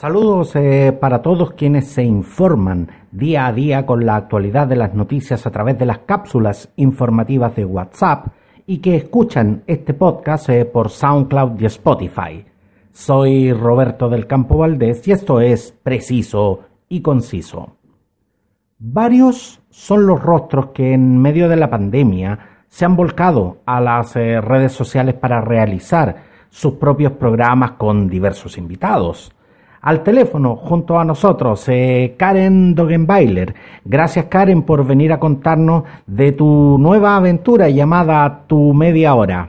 Saludos eh, para todos quienes se informan día a día con la actualidad de las noticias a través de las cápsulas informativas de WhatsApp y que escuchan este podcast eh, por SoundCloud y Spotify. Soy Roberto del Campo Valdés y esto es preciso y conciso. Varios son los rostros que en medio de la pandemia se han volcado a las eh, redes sociales para realizar sus propios programas con diversos invitados. Al teléfono, junto a nosotros, eh, Karen Dogenbailer. Gracias, Karen, por venir a contarnos de tu nueva aventura llamada Tu Media Hora.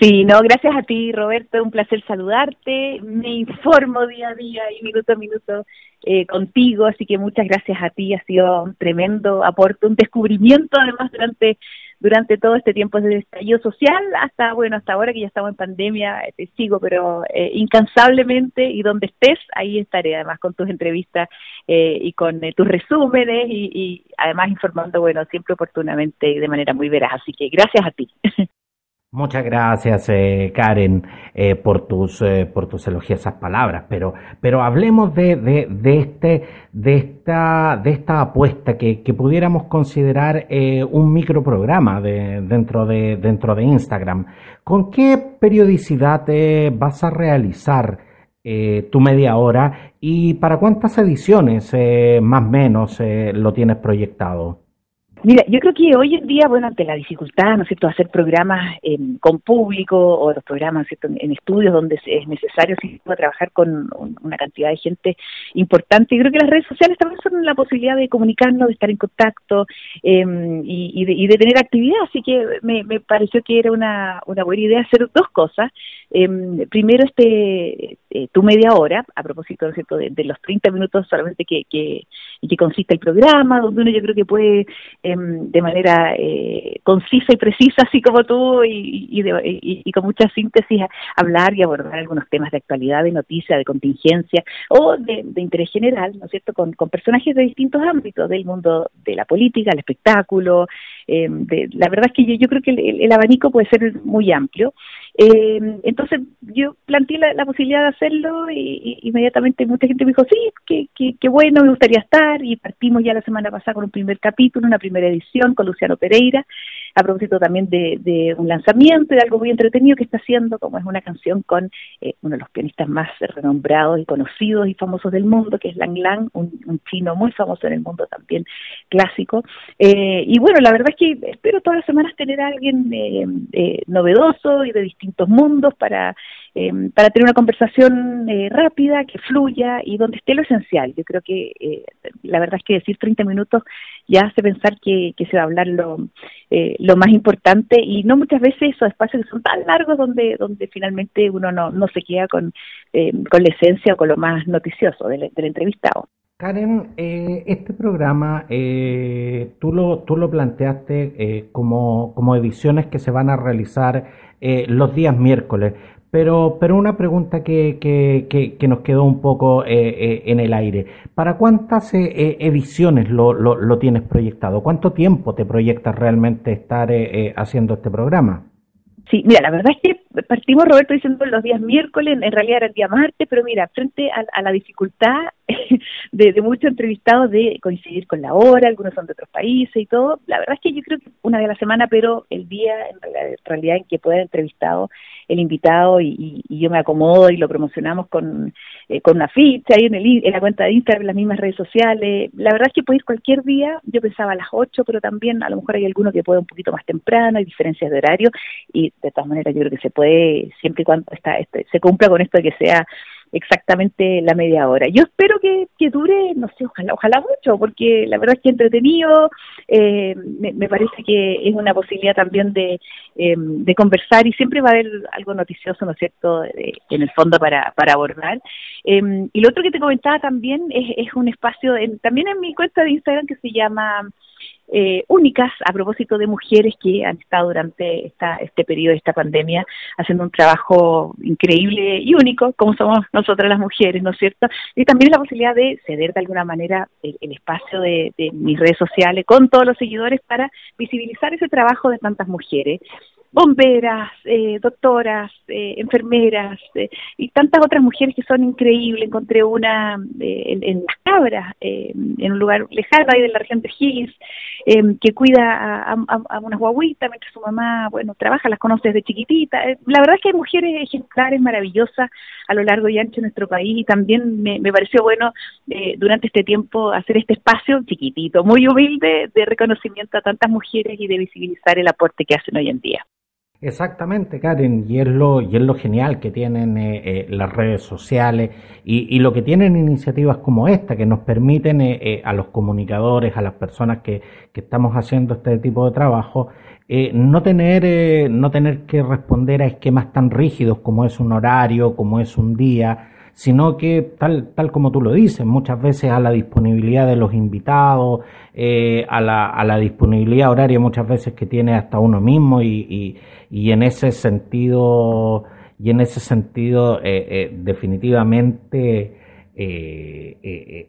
Sí, no, gracias a ti, Roberto. Un placer saludarte. Me informo día a día y minuto a minuto eh, contigo, así que muchas gracias a ti. Ha sido un tremendo aporte, un descubrimiento, además, durante durante todo este tiempo desde el estallido social hasta, bueno, hasta ahora que ya estamos en pandemia, te sigo, pero eh, incansablemente y donde estés, ahí estaré, además con tus entrevistas eh, y con eh, tus resúmenes y, y además informando, bueno, siempre oportunamente y de manera muy veraz. Así que gracias a ti. Muchas gracias, eh, Karen, eh, por tus eh, por tus elogiosas palabras. Pero pero hablemos de, de, de este de esta de esta apuesta que, que pudiéramos considerar eh, un microprograma de, dentro de dentro de Instagram. ¿Con qué periodicidad vas a realizar eh, tu media hora y para cuántas ediciones más o menos lo tienes proyectado? Mira, yo creo que hoy en día, bueno, ante la dificultad, ¿no es cierto?, hacer programas eh, con público o los programas, ¿cierto?, en estudios donde es necesario trabajar con una cantidad de gente importante. Y creo que las redes sociales también son la posibilidad de comunicarnos, de estar en contacto eh, y, y, de, y, de, tener actividad. Así que me, me pareció que era una, una buena idea hacer dos cosas. Eh, primero, este eh, tu media hora, a propósito, ¿no cierto?, de, los 30 minutos solamente que, que, que consiste el programa, donde uno yo creo que puede Em, de manera eh, concisa y precisa, así como tú, y, de, y, y, con mucha síntesis, hablar y abordar algunos temas de actualidad, de noticia, de contingencia o de, interés general, ¿no es cierto?, con, con, personajes de distintos ámbitos del mundo de la política, el espectáculo. Eh, de, la verdad es que yo, yo creo que el, el, abanico puede ser muy amplio. Eh, entonces yo planteé la, la, posibilidad de hacerlo y, inmediatamente mucha gente me dijo, sí, qué que bueno, me gustaría estar y partimos ya la semana pasada con un primer capítulo, una primera edición con Luciano Pereira, a propósito también de, de un lanzamiento de algo muy entretenido que está haciendo, como es una canción con eh, uno de los pianistas más renombrados y conocidos y famosos del mundo, que es Lang Lang, un, un chino muy famoso en el mundo también clásico. Eh, y bueno, la verdad es que espero todas las semanas tener a alguien eh, eh novedoso y de distintos mundos para eh, para tener una conversación eh, rápida, que fluya y donde esté lo esencial. Yo creo que eh, la verdad es que decir 30 minutos ya hace pensar que, se va a hablar lo, eh, lo más importante y no muchas veces esos espacios que son tan largos donde, donde finalmente uno no, no se queda con, eh, con la esencia o con lo más noticioso del, entrevistado. Karen, eh, este programa eh, tú, lo, tú lo planteaste eh, como, como ediciones que se van a realizar los días miércoles, pero, pero una pregunta que, que, que, que nos quedó un poco eh, eh, en el aire. ¿Para cuántas eh, eh ediciones lo, lo, lo, tienes proyectado? ¿Cuánto tiempo te proyectas realmente estar eh, haciendo este programa? Sí, mira, la verdad es que partimos, Roberto, diciendo los días miércoles, en realidad era el día martes, pero mira, frente a, a la dificultad de, de, muchos entrevistados de coincidir con la hora, algunos son de otros países y todo, la verdad es que yo creo que una de la semana, pero el día en realidad en que pueda entrevistado el invitado y, yo me acomodo y lo promocionamos con, eh, con una ficha ahí en, el, en la cuenta de Instagram, en las mismas redes sociales. La verdad es que puede ir cualquier día, yo pensaba a las 8, pero también a lo mejor hay alguno que puede un poquito más temprano, hay diferencias de horario y de todas maneras yo creo que se puede, siempre y cuando está, este, se cumpla con esto de que sea exactamente la media hora. Yo espero que, dure, no sé, ojalá, ojalá mucho, porque la verdad es que entretenido, eh, me, parece que es una posibilidad también de, eh, de conversar y siempre va a haber algo noticioso, ¿no es cierto?, de, en el fondo para, para abordar. Eh, y lo otro que te comentaba también es, es un espacio, en, también en mi cuenta de Instagram que se llama eh, únicas a propósito de mujeres que han estado durante esta, este periodo de esta pandemia haciendo un trabajo increíble y único, como somos nosotras las mujeres, ¿no es cierto? Y también la posibilidad de ceder de alguna manera el, el espacio de, de mis redes sociales con todos los seguidores para visibilizar ese trabajo de tantas mujeres bomberas, eh, doctoras, eh, enfermeras eh, y tantas otras mujeres que son increíbles. Encontré una en, en, Las Cabras, en un lugar lejano ahí de la región de Higgins, que cuida a, a, unas guaguitas mientras su mamá, bueno, trabaja, las conoce desde chiquitita. la verdad es que hay mujeres ejemplares, maravillosas a lo largo y ancho de nuestro país y también me, me pareció bueno durante este tiempo hacer este espacio chiquitito, muy humilde, de reconocimiento a tantas mujeres y de visibilizar el aporte que hacen hoy en día. Exactamente, Karen, y es lo, y es lo genial que tienen eh, eh, las redes sociales y, y, lo que tienen iniciativas como esta, que nos permiten eh, a los comunicadores, a las personas que, que, estamos haciendo este tipo de trabajo, no, tener, no tener que responder a esquemas tan rígidos como es un horario, como es un día, sino que tal, tal como tú lo dices, muchas veces a la disponibilidad de los invitados, eh, a, la, a la disponibilidad horaria muchas veces que tiene hasta uno mismo y, y, en ese sentido, y en ese sentido eh, eh, definitivamente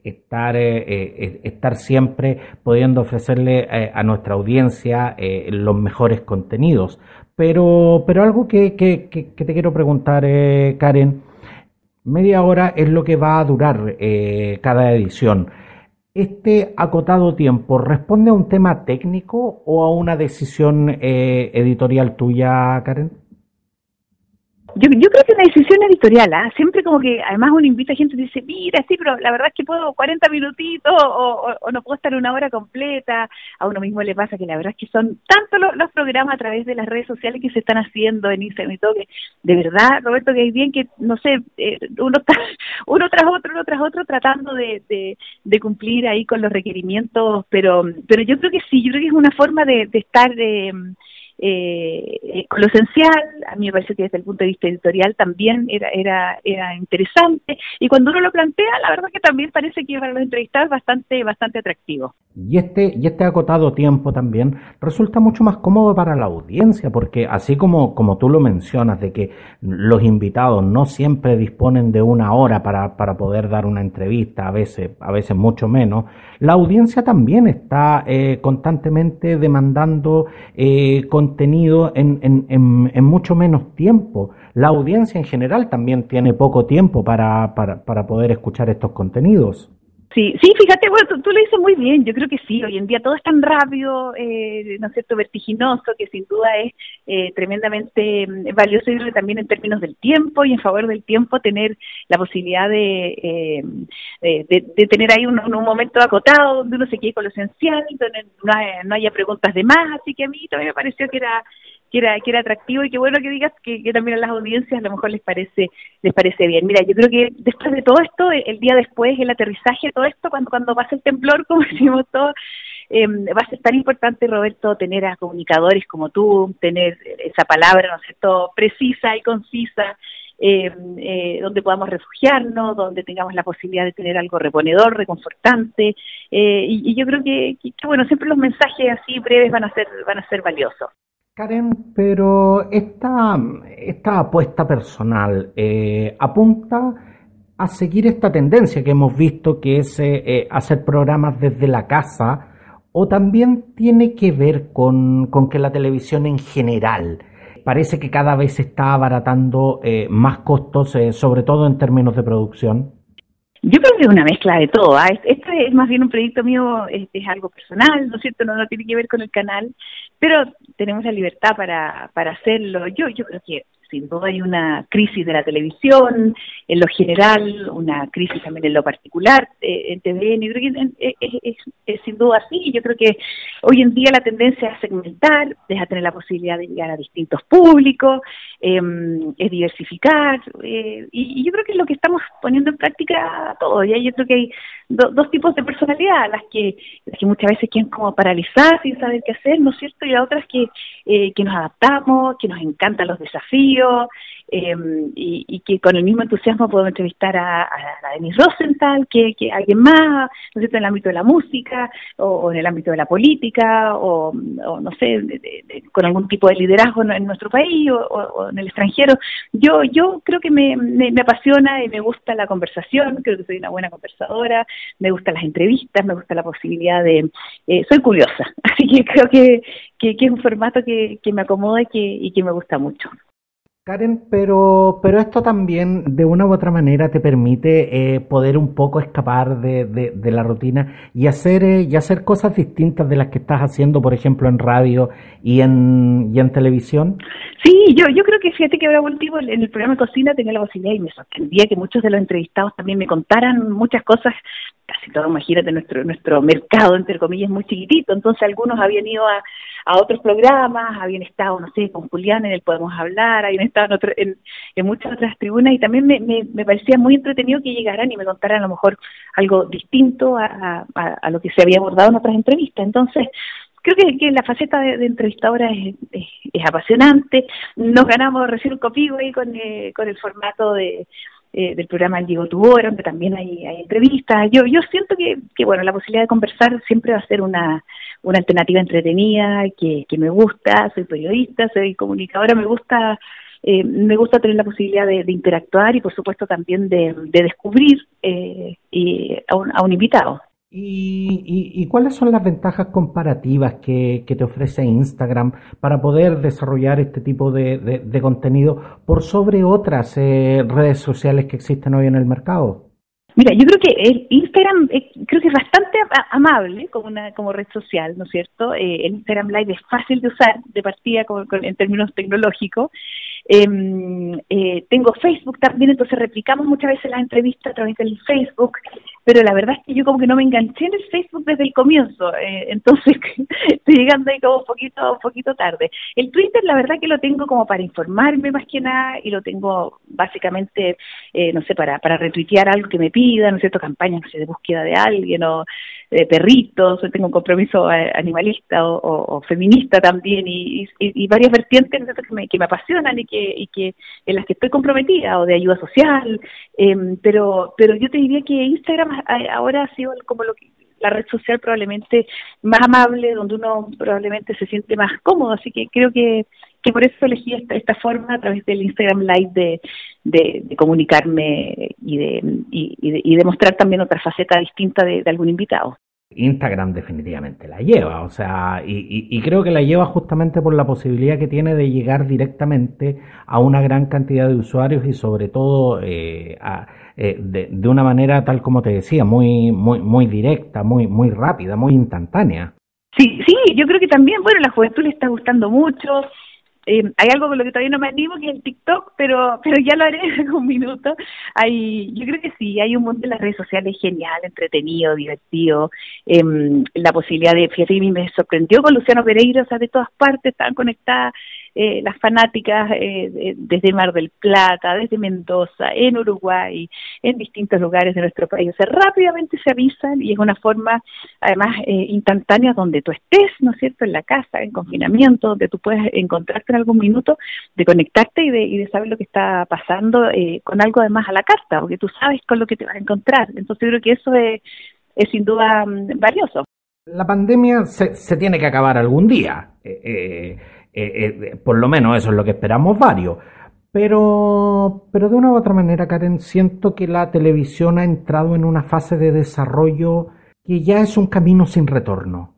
estar, estar siempre pudiendo ofrecerle a nuestra audiencia los mejores contenidos. Pero, pero algo que, que, que te quiero preguntar, Karen, Media hora es lo que va a durar eh, cada edición. ¿Este acotado tiempo responde a un tema técnico o a una decisión eh, editorial tuya, Karen? Yo, yo creo que una decisión editorial, ¿ah? siempre como que además uno invita a gente y dice, mira, sí, pero la verdad es que puedo 40 minutitos o, no puedo estar una hora completa. A uno mismo le pasa que la verdad es que son tantos los, programas a través de las redes sociales que se están haciendo en Instagram y todo, de verdad, Roberto, que hay bien que, no sé, eh, uno, uno tras otro, uno tras otro, tratando de, de, cumplir ahí con los requerimientos, pero pero yo creo que sí, yo creo que es una forma de, de estar... de eh, con lo esencial, a mí me parece que desde el punto de vista editorial también era, era, era interesante y cuando uno lo plantea, la verdad que también parece que para los entrevistados bastante, bastante atractivo. Y este, y este acotado tiempo también resulta mucho más cómodo para la audiencia, porque así como, como tú lo mencionas, de que los invitados no siempre disponen de una hora para, para poder dar una entrevista, a veces, a veces mucho menos, la audiencia también está eh, constantemente demandando eh, contenido en, en, en, mucho menos tiempo. La audiencia en general también tiene poco tiempo para, para, para poder escuchar estos contenidos. Sí, sí, fíjate, bueno, tú, lo dices muy bien, yo creo que sí, hoy en día todo es tan rápido, eh, ¿no es cierto?, vertiginoso, que sin duda es eh, tremendamente mm, valioso y también en términos del tiempo y en favor del tiempo tener la posibilidad de, eh, de, tener ahí un, un, momento acotado donde uno se quede con lo esencial, donde no, no haya preguntas de más, así que a mí también me pareció que era que era, que era atractivo y qué bueno que digas que, también a las audiencias a lo mejor les parece les parece bien. Mira, yo creo que después de todo esto, el día después, el aterrizaje todo esto, cuando, cuando pasa el temblor, como decimos todos, eh, va a ser tan importante, Roberto, tener a comunicadores como tú, tener esa palabra, ¿no es cierto?, precisa y concisa, eh, eh, donde podamos refugiarnos, donde tengamos la posibilidad de tener algo reponedor, reconfortante, eh, y, y, yo creo que, que, bueno, siempre los mensajes así breves van a ser, van a ser valiosos. Karen, pero esta, esta apuesta personal eh, apunta a seguir esta tendencia que hemos visto, que es eh, eh, hacer programas desde la casa, o también tiene que ver con, con que la televisión en general parece que cada vez está abaratando más costos, sobre todo en términos de producción. Yo creo que es una mezcla de todo. ¿ah? Este es más bien un proyecto mío, es, es algo personal, ¿no es cierto? No tiene que ver con el canal, pero tenemos la libertad para, para hacerlo. Yo, yo creo que sin duda hay una crisis de la televisión, en lo general, una crisis también en lo particular eh, en TVN, creo que es, sin duda así, yo creo que hoy en día la tendencia es segmentar, es a tener la posibilidad de llegar a distintos públicos, em, es diversificar, eh, y, yo creo que es lo que estamos poniendo en práctica todos, y yo creo que hay dos tipos de personalidad, las que, las que muchas veces quieren como paralizar sin saber qué hacer, ¿no es cierto? Y las otras que, eh, que nos adaptamos, que nos encantan los desafíos, eh, y, que con el mismo entusiasmo podemos entrevistar a, a, Denise Rosenthal, que, que alguien más, ¿no en el ámbito de la música, o, en el ámbito de la política, o, no sé, con algún tipo de liderazgo en, nuestro país o, en el extranjero. Yo, yo creo que me, me, apasiona y me gusta la conversación, creo que soy una buena conversadora, me gustan las entrevistas, me gusta la posibilidad de... Eh, soy curiosa, así que creo que, que, es un formato que, que me acomoda y que, y que me gusta mucho. Karen, pero, pero esto también de una u otra manera te permite eh, poder un poco escapar de, de, la rutina y hacer, eh, y hacer cosas distintas de las que estás haciendo, por ejemplo, en radio y en, y en televisión. Sí, yo, yo creo que fíjate que ahora último en el programa cocina tenía la posibilidad y me sorprendía que muchos de los entrevistados también me contaran muchas cosas casi todo, imagínate, nuestro, nuestro mercado, entre comillas, muy chiquitito, entonces algunos habían ido a, a otros programas, habían estado, no sé, con Julián en el Podemos Hablar, habían estado en, en, muchas otras tribunas y también me, parecía muy entretenido que llegaran y me contaran a lo mejor algo distinto a, a, lo que se había abordado en otras entrevistas. Entonces, creo que, la faceta de, entrevistadora es, es, apasionante. Nos ganamos recién un copigo ahí con, eh, con el formato de eh, del programa El Diego Tubor, donde también hay, hay entrevistas. Yo, yo siento que, que, bueno, la posibilidad de conversar siempre va a ser una, una alternativa entretenida, que, que me gusta, soy periodista, soy comunicadora, me gusta eh, me gusta tener la posibilidad de, interactuar y por supuesto también de, de descubrir eh, y a, un, a un invitado. ¿Y, cuáles son las ventajas comparativas que, te ofrece Instagram para poder desarrollar este tipo de, contenido por sobre otras eh, redes sociales que existen hoy en el mercado? Mira, yo creo que el Instagram eh, creo que es bastante amable como una como red social, ¿no es cierto? Eh, el Instagram Live es fácil de usar de partida en términos tecnológicos Em, eh, tengo Facebook también, entonces replicamos muchas veces las entrevistas a través del Facebook, pero la verdad es que yo como que no me enganché en el Facebook desde el comienzo, eh, entonces estoy llegando ahí como un poquito, un poquito tarde. El Twitter la verdad que lo tengo como para informarme más que nada y lo tengo básicamente, eh, no sé, para, para retuitear algo que me pidan, ¿no es cierto? Campañas, no sé, de búsqueda de alguien o de perritos, tengo un compromiso eh, animalista o, feminista también y, y, varias vertientes que me, que me apasionan y que, y que en las que estoy comprometida o de ayuda social, em, pero pero yo te diría que Instagram ahora ha sido como lo que la red social probablemente más amable, donde uno probablemente se siente más cómodo, así que creo que, que por eso elegí esta, esta forma a través del Instagram Live de, de, comunicarme y de, y, y, de, mostrar también otra faceta distinta de, algún invitado. Instagram definitivamente la lleva, o sea, y, y, creo que la lleva justamente por la posibilidad que tiene de llegar directamente a una gran cantidad de usuarios y sobre todo eh, a, eh, de, de, una manera tal como te decía, muy, muy, muy directa, muy, muy rápida, muy instantánea. Sí, sí, yo creo que también, bueno, la juventud le está gustando mucho, eh, hay algo con lo que todavía no me animo, que es el TikTok, pero pero ya lo haré en un minuto. Hay, yo creo que sí, hay un mundo en las redes sociales genial, entretenido, divertido. Eh, la posibilidad de, fíjate, me sorprendió con Luciano Pereira, o sea, de todas partes estaban conectadas eh, las fanáticas eh, desde Mar del Plata, desde Mendoza, en Uruguay, en distintos lugares de nuestro país. O sea, rápidamente se avisan y es una forma, además, eh, instantánea donde tú estés, ¿no es cierto?, en la casa, en confinamiento, donde tú puedes encontrarte en algún minuto de conectarte y de, y de saber lo que está pasando eh, con algo además a la carta, porque tú sabes con lo que te vas a encontrar. Entonces, yo creo que eso es, sin duda mm, valioso. La pandemia se, se tiene que acabar algún día. Eh, eh, eh, eh, por lo menos eso es lo que esperamos varios. Pero, pero de una u otra manera, Karen, siento que la televisión ha entrado en una fase de desarrollo que ya es un camino sin retorno.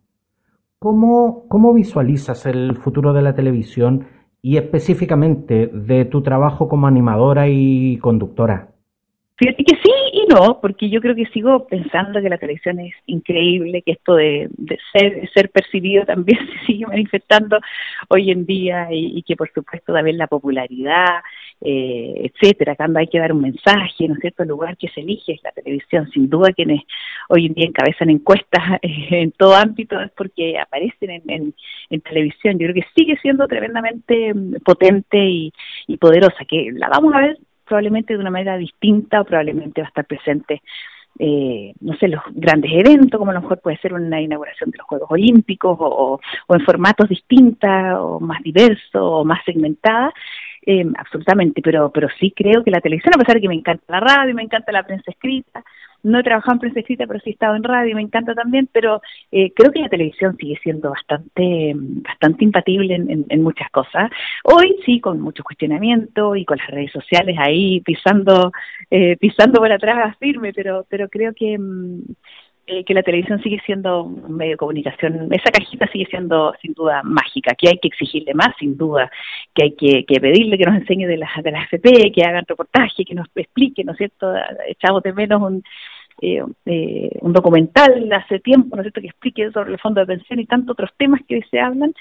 ¿Cómo, cómo visualizas el futuro de la televisión y específicamente de tu trabajo como animadora y conductora? Fíjate que sí no, porque yo creo que sigo pensando que la televisión es increíble, que esto de, ser, ser percibido también se sigue manifestando hoy en día y, que por supuesto también la popularidad, eh, etcétera, cuando hay que dar un mensaje, ¿no es cierto? El lugar que se elige es la televisión, sin duda quienes hoy en día encabezan encuestas en todo ámbito es porque aparecen en, en, televisión. Yo creo que sigue siendo tremendamente mm, potente y, y poderosa, que la vamos a ver probablemente de una manera distinta o probablemente va a estar presente eh, no sé, los grandes eventos, como a lo mejor puede ser una inauguración de los Juegos Olímpicos o, en formatos distintos o más diversos o más segmentadas, eh, absolutamente, pero, pero sí creo que la televisión, a pesar de que me encanta la radio, me encanta la prensa escrita, no he trabajado en prensa escrita, pero sí he estado en radio, me encanta también, pero eh, creo que la televisión sigue siendo bastante, bastante impatible en, en, muchas cosas. Hoy sí, con mucho cuestionamiento y con las redes sociales ahí pisando, eh, pisando por atrás firme, pero, pero creo que mm, eh, que la televisión sigue siendo un medio de comunicación, esa cajita sigue siendo sin duda mágica, que hay que exigirle más, sin duda, que hay que, pedirle que nos enseñe de las, de las FP, que hagan reportaje, que nos explique, ¿no es cierto? Echamos de menos un, eh, eh, un documental hace tiempo, ¿no es cierto?, que explique sobre el fondo de pensión y tantos otros temas que hoy se hablan,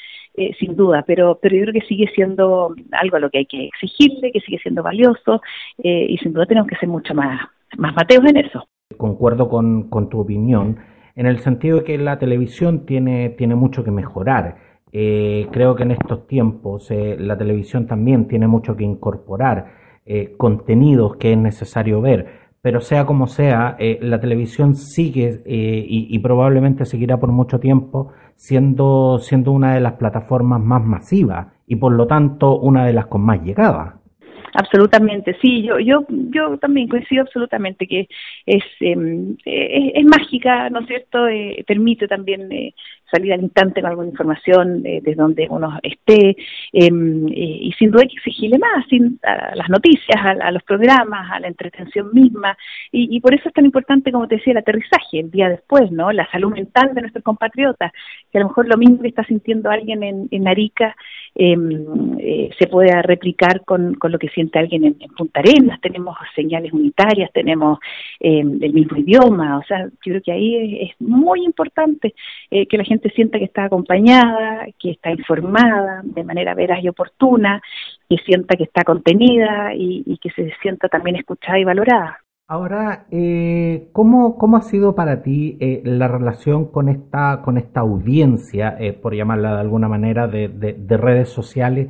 sin duda, pero, pero yo creo que sigue siendo algo a lo que hay que exigirle, que sigue siendo valioso y sin duda tenemos que ser mucho más, más mateos en eso concuerdo con, con, tu opinión, en el sentido de que la televisión tiene, tiene mucho que mejorar. Eh, creo que en estos tiempos eh, la televisión también tiene mucho que incorporar eh, contenidos que es necesario ver, pero sea como sea, la televisión sigue y, y, probablemente seguirá por mucho tiempo siendo, siendo una de las plataformas más masivas y por lo tanto una de las con más llegada. Absolutamente, sí, yo, yo, yo también coincido absolutamente que es, em, es, mágica, ¿no es cierto? Eh, permite también eh, salir al instante con alguna información eh, desde donde uno esté em, y sin duda hay que exigirle más sin, a las noticias, a, los programas, a la entretención misma. Y, por eso es tan importante, como te decía, el aterrizaje el día después, ¿no? La salud mental de nuestros compatriotas, que a lo mejor lo mismo que está sintiendo alguien en, en Arica em, se puede replicar con, con lo que siente alguien en, Punta Arenas, tenemos señales unitarias, tenemos eh, el mismo idioma, o sea, yo creo que ahí es, muy importante eh, que la gente sienta que está acompañada, que está informada de manera veraz y oportuna, que sienta que está contenida y, que se sienta también escuchada y valorada. Ahora, eh, ¿cómo, ¿cómo ha sido para ti eh, la relación con esta, con esta audiencia, por llamarla de alguna manera, de, de redes sociales?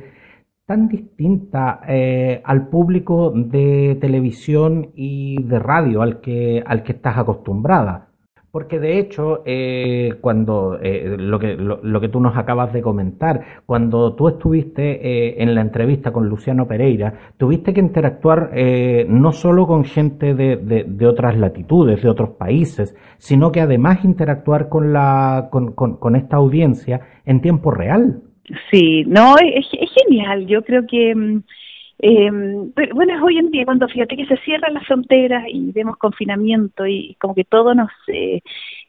tan distinta eh, al público de televisión y de radio al que, al que estás acostumbrada. Porque de hecho, eh, cuando eh, lo, que, lo, que tú nos acabas de comentar, cuando tú estuviste en la entrevista con Luciano Pereira, tuviste que interactuar no solo con gente de, otras latitudes, de otros países, sino que además interactuar con, la, con, con esta audiencia en tiempo real. Sí, no, es, genial. Yo creo que, eh, bueno, hoy en día cuando fíjate que se cierran las fronteras y vemos confinamiento y como que todo nos eh,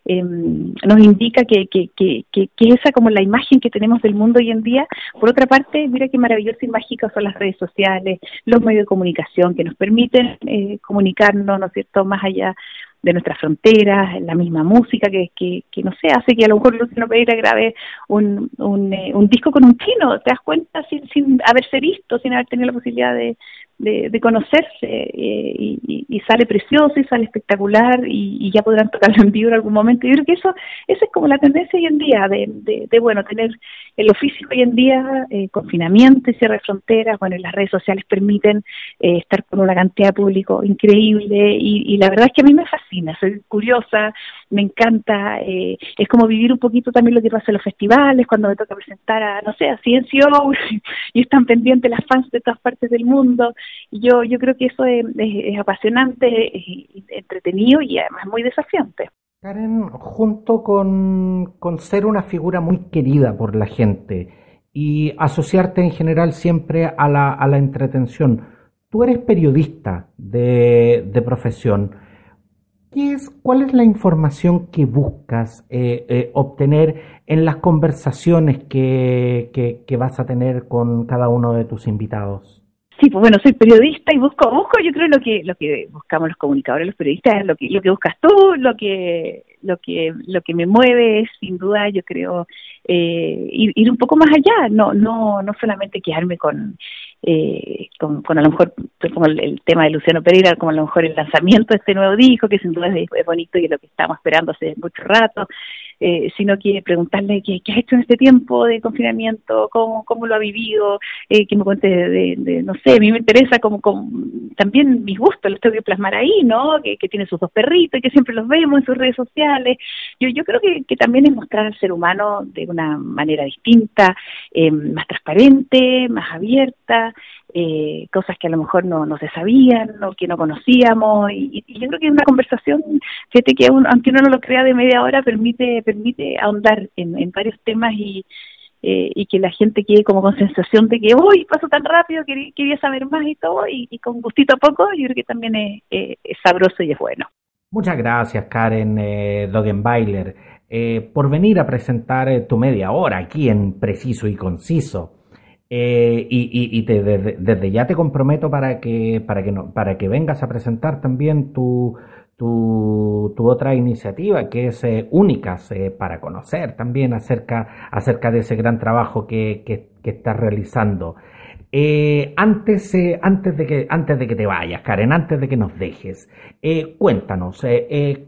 em, nos indica que, que, que, esa como la imagen que tenemos del mundo hoy en día. Por otra parte, mira qué maravilloso y mágicas son las redes sociales, los medios de comunicación que nos permiten eh, comunicarnos, ¿no es cierto?, más allá de nuestras fronteras, la misma música que, que, que, no sé, hace que a lo mejor Luciano Pereira grabe un, un, eh, un disco con un chino, te das cuenta sin, sin haberse visto, sin haber tenido la posibilidad de, de, conocerse eh, y, sale precioso y sale espectacular y, ya podrán tocarlo en vivo en algún momento. Yo creo que eso esa es como la tendencia hoy en día de, de, bueno, tener el oficio hoy en día, eh, confinamiento y cierre de fronteras, bueno, las redes sociales permiten eh, estar con una cantidad de público increíble y, la verdad es que a mí me fascina, soy curiosa, me encanta, eh, es como vivir un poquito también lo que pasa en los festivales, cuando me toca presentar a, no sé, a Ciencio y están pendientes las fans de todas partes del mundo yo, yo creo que eso es, apasionante, entretenido y además muy desafiante. Karen, junto con, ser una figura muy querida por la gente y asociarte en general siempre a la, a la entretención, tú eres periodista de, de profesión. ¿Qué es, ¿Cuál es la información que buscas eh, eh, obtener en las conversaciones que, que vas a tener con cada uno de tus invitados? Sí, pues bueno, soy periodista y busco, busco, yo creo lo que lo que buscamos los comunicadores, los periodistas, es lo que lo que buscas tú, lo que lo que lo que me mueve es sin duda, yo creo eh, ir, un poco más allá, no no no solamente quedarme con eh, con, con, a lo mejor como el, tema de Luciano Pereira, como a lo mejor el lanzamiento de este nuevo disco, que sin duda es, bonito y es lo que estamos esperando hace mucho rato, eh, sino que preguntarle qué, qué, ha hecho en este tiempo de confinamiento, cómo, cómo lo ha vivido, eh, que me cuente de, no sé, a mí me interesa como, como también mis gustos, los tengo que plasmar ahí, ¿no? Que, que tiene sus dos perritos y que siempre los vemos en sus redes sociales Yo, yo creo que, también es mostrar al ser humano de una manera distinta, eh, más transparente, más abierta, eh, cosas que a lo mejor no, no se sabían o que no conocíamos. Y, yo creo que una conversación fíjate que aunque uno no lo crea de media hora permite permite ahondar en, varios temas y eh, y que la gente quede como con sensación de que uy pasó tan rápido quería, saber más y todo y, con gustito poco yo creo que también es, es sabroso y es bueno muchas gracias Karen eh, Dogenbailer eh, por venir a presentar eh, tu media hora aquí en preciso y conciso eh, y, desde, ya te comprometo para que, para que, no, para que vengas a presentar también tu, tu, otra iniciativa que es eh, Únicas eh, para conocer también acerca, acerca de ese gran trabajo que, que, estás realizando. Antes, antes, de que, antes de que te vayas, Karen, antes de que nos dejes, cuéntanos,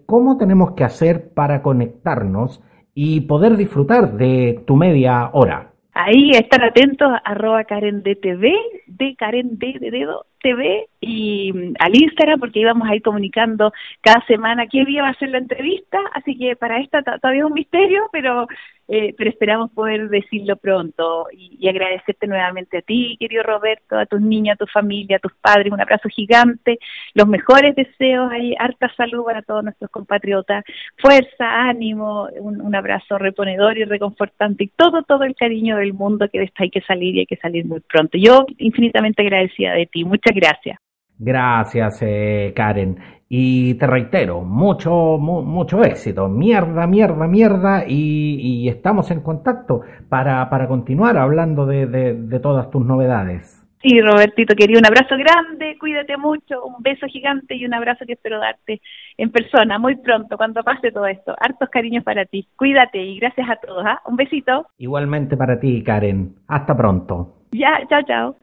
¿cómo tenemos que hacer para conectarnos y poder disfrutar de tu media hora? Ahí estar atentos, arroba Karen DTV, de Karen D de dedo, TV y mm, al Instagram porque íbamos a ir comunicando cada semana qué día va a ser la entrevista, así que para esta todavía es un misterio, pero eh, pero esperamos poder decirlo pronto y, agradecerte nuevamente a ti, querido Roberto, a tus niños, a tu familia, a tus padres, un abrazo gigante, los mejores deseos, hay harta salud para todos nuestros compatriotas, fuerza, ánimo, un, abrazo reponedor y reconfortante y todo, todo el cariño del mundo que de hay que salir y hay que salir muy pronto. Yo infinitamente agradecida de ti, muchas gracias. Gracias, eh, Karen. Y te reitero, mucho, mucho éxito. Mierda, mierda, mierda. Y, estamos en contacto para, para continuar hablando de, de, todas tus novedades. Sí, Robertito, querido, un abrazo grande, cuídate mucho, un beso gigante y un abrazo que espero darte en persona muy pronto, cuando pase todo esto. Hartos cariños para ti. Cuídate y gracias a todos. ¿ah? Un besito. Igualmente para ti, Karen. Hasta pronto. Ya, chao, chao.